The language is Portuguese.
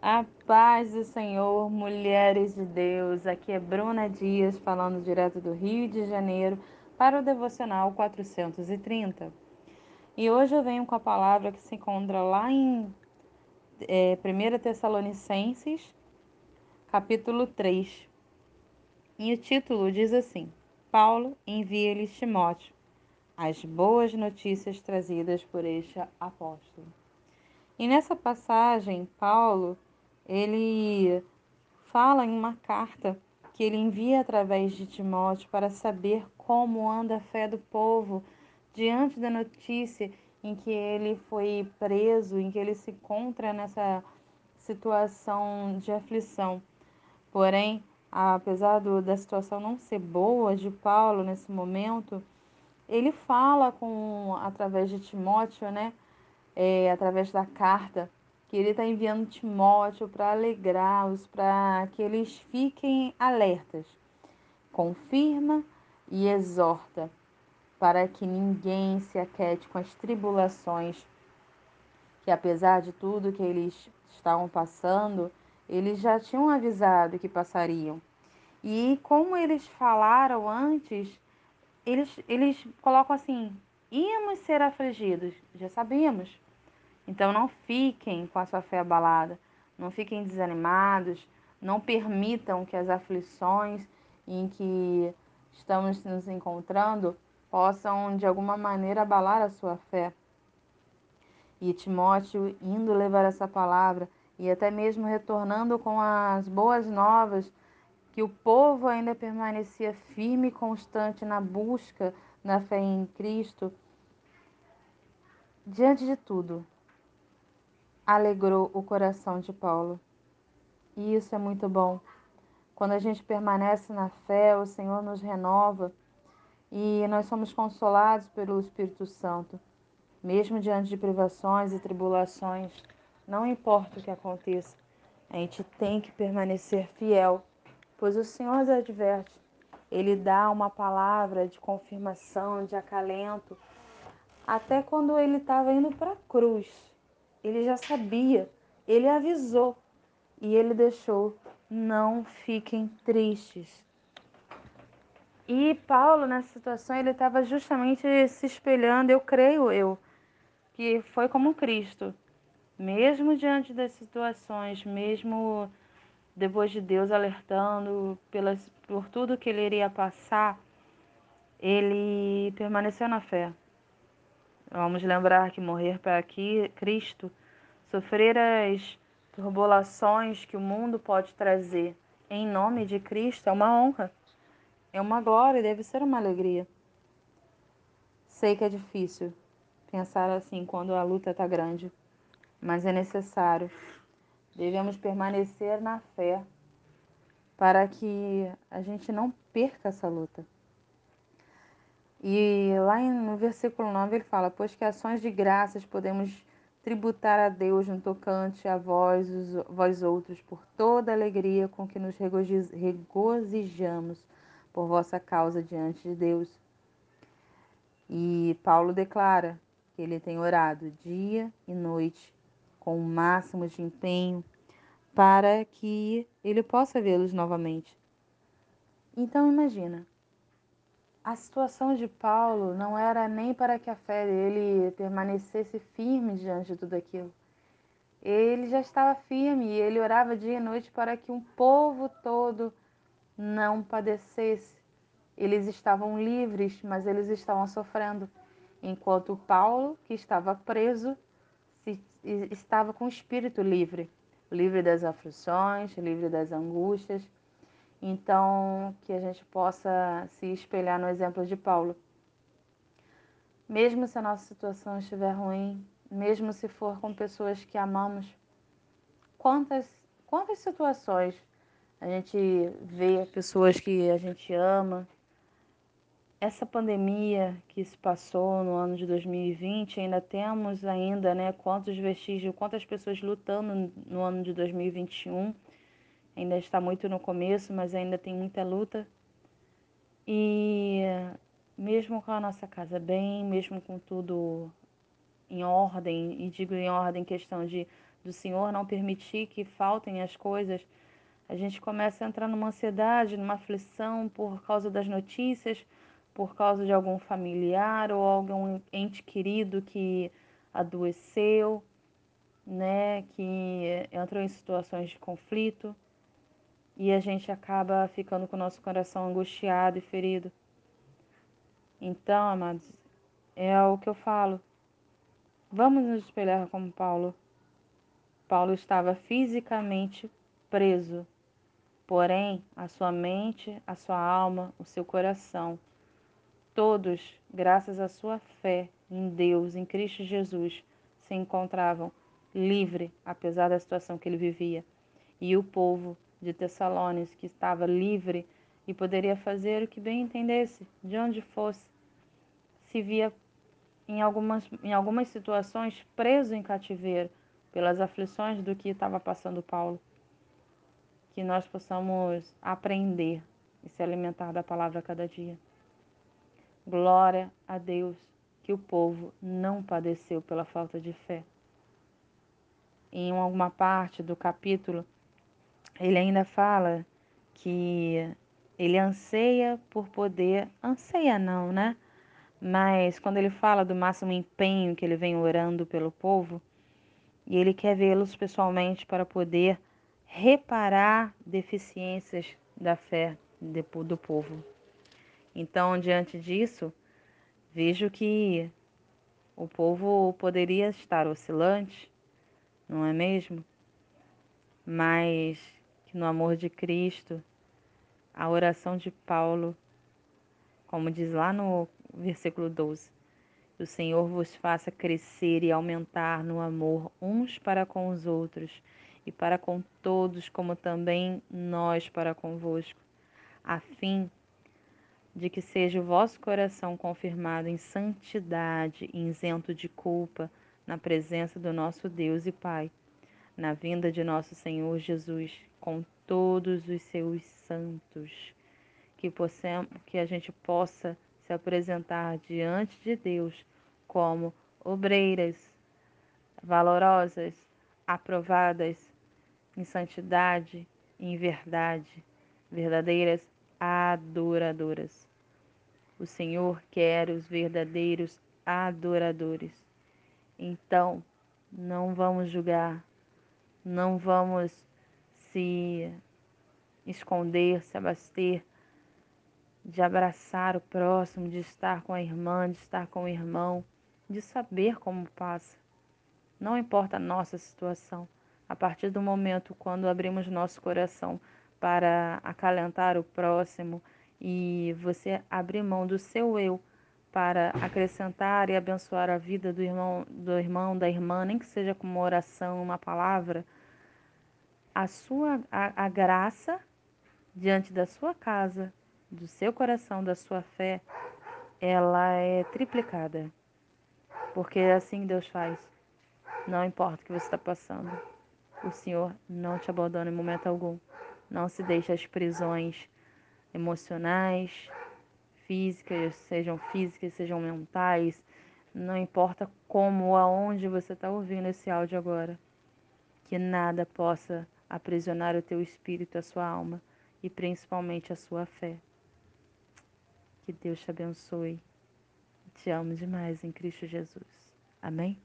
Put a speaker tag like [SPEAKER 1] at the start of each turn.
[SPEAKER 1] A paz do Senhor, mulheres de Deus. Aqui é Bruna Dias, falando direto do Rio de Janeiro para o Devocional 430. E hoje eu venho com a palavra que se encontra lá em é, 1 Tessalonicenses, capítulo 3. E o título diz assim: Paulo envia-lhes Timóteo, as boas notícias trazidas por este apóstolo. E nessa passagem, Paulo ele fala em uma carta que ele envia através de Timóteo para saber como anda a fé do povo diante da notícia em que ele foi preso, em que ele se encontra nessa situação de aflição. Porém, apesar do, da situação não ser boa de Paulo nesse momento, ele fala com através de Timóteo, né, é, através da carta, que ele está enviando Timóteo para alegrá-los, para que eles fiquem alertas. Confirma e exorta, para que ninguém se aquete com as tribulações, que apesar de tudo que eles estavam passando, eles já tinham avisado que passariam. E como eles falaram antes, eles, eles colocam assim: íamos ser afligidos, já sabíamos. Então não fiquem com a sua fé abalada, não fiquem desanimados, não permitam que as aflições em que estamos nos encontrando possam de alguma maneira abalar a sua fé. E Timóteo indo levar essa palavra e até mesmo retornando com as boas novas que o povo ainda permanecia firme e constante na busca da fé em Cristo. Diante de tudo, alegrou o coração de Paulo. E isso é muito bom. Quando a gente permanece na fé, o Senhor nos renova e nós somos consolados pelo Espírito Santo. Mesmo diante de privações e tribulações, não importa o que aconteça, a gente tem que permanecer fiel, pois o Senhor nos adverte. Ele dá uma palavra de confirmação, de acalento, até quando ele estava indo para a cruz ele já sabia, ele avisou e ele deixou: não fiquem tristes. E Paulo, nessa situação, ele estava justamente se espelhando, eu creio eu, que foi como Cristo. Mesmo diante das situações, mesmo depois de Deus alertando pelas, por tudo que ele iria passar, ele permaneceu na fé. Vamos lembrar que morrer para Cristo, sofrer as turbulações que o mundo pode trazer em nome de Cristo é uma honra, é uma glória, deve ser uma alegria. Sei que é difícil pensar assim quando a luta está grande, mas é necessário. Devemos permanecer na fé para que a gente não perca essa luta. E lá no versículo 9 ele fala: Pois que ações de graças podemos tributar a Deus no tocante a vós, os, vós outros, por toda a alegria com que nos regozijamos por vossa causa diante de Deus. E Paulo declara que ele tem orado dia e noite com o máximo de empenho para que ele possa vê-los novamente. Então imagina, a situação de Paulo não era nem para que a fé dele permanecesse firme diante de tudo aquilo. Ele já estava firme e ele orava dia e noite para que um povo todo não padecesse. Eles estavam livres, mas eles estavam sofrendo. Enquanto Paulo, que estava preso, estava com o espírito livre livre das aflições, livre das angústias. Então, que a gente possa se espelhar no exemplo de Paulo. Mesmo se a nossa situação estiver ruim, mesmo se for com pessoas que amamos, quantas, quantas situações a gente vê pessoas que a gente ama. Essa pandemia que se passou no ano de 2020, ainda temos ainda, né, quantos vestígios, quantas pessoas lutando no ano de 2021 ainda está muito no começo, mas ainda tem muita luta. E mesmo com a nossa casa bem, mesmo com tudo em ordem, e digo em ordem questão de do Senhor não permitir que faltem as coisas, a gente começa a entrar numa ansiedade, numa aflição por causa das notícias, por causa de algum familiar ou algum ente querido que adoeceu, né, que entrou em situações de conflito e a gente acaba ficando com o nosso coração angustiado e ferido. Então, amados, é o que eu falo. Vamos nos espelhar como Paulo. Paulo estava fisicamente preso, porém a sua mente, a sua alma, o seu coração, todos, graças à sua fé em Deus, em Cristo Jesus, se encontravam livre, apesar da situação que ele vivia. E o povo de Tessalônicos, que estava livre e poderia fazer o que bem entendesse, de onde fosse, se via em algumas, em algumas situações preso em cativeiro pelas aflições do que estava passando Paulo. Que nós possamos aprender e se alimentar da palavra a cada dia. Glória a Deus que o povo não padeceu pela falta de fé. Em alguma parte do capítulo, ele ainda fala que ele anseia por poder, anseia não, né? Mas quando ele fala do máximo empenho que ele vem orando pelo povo, e ele quer vê-los pessoalmente para poder reparar deficiências da fé do povo. Então, diante disso, vejo que o povo poderia estar oscilante, não é mesmo? Mas no amor de Cristo, a oração de Paulo, como diz lá no versículo 12, o Senhor vos faça crescer e aumentar no amor uns para com os outros e para com todos, como também nós para convosco, a fim de que seja o vosso coração confirmado em santidade, isento de culpa, na presença do nosso Deus e Pai, na vinda de nosso Senhor Jesus, com todos os seus santos, que, possamos, que a gente possa se apresentar diante de Deus como obreiras, valorosas, aprovadas em santidade, em verdade, verdadeiras adoradoras. O Senhor quer os verdadeiros adoradores. Então, não vamos julgar, não vamos se esconder, se abaster de abraçar o próximo, de estar com a irmã, de estar com o irmão, de saber como passa. Não importa a nossa situação. A partir do momento quando abrimos nosso coração para acalentar o próximo e você abrir mão do seu eu para acrescentar e abençoar a vida do irmão, do irmão, da irmã, nem que seja com uma oração, uma palavra, a sua a, a graça diante da sua casa do seu coração, da sua fé, ela é triplicada. Porque é assim Deus faz. Não importa o que você está passando. O Senhor não te abandona em momento algum. Não se deixe as prisões emocionais, físicas, sejam físicas, sejam mentais. Não importa como ou aonde você está ouvindo esse áudio agora. Que nada possa aprisionar o teu espírito, a sua alma e principalmente a sua fé. Que Deus te abençoe. Te amo demais em Cristo Jesus. Amém?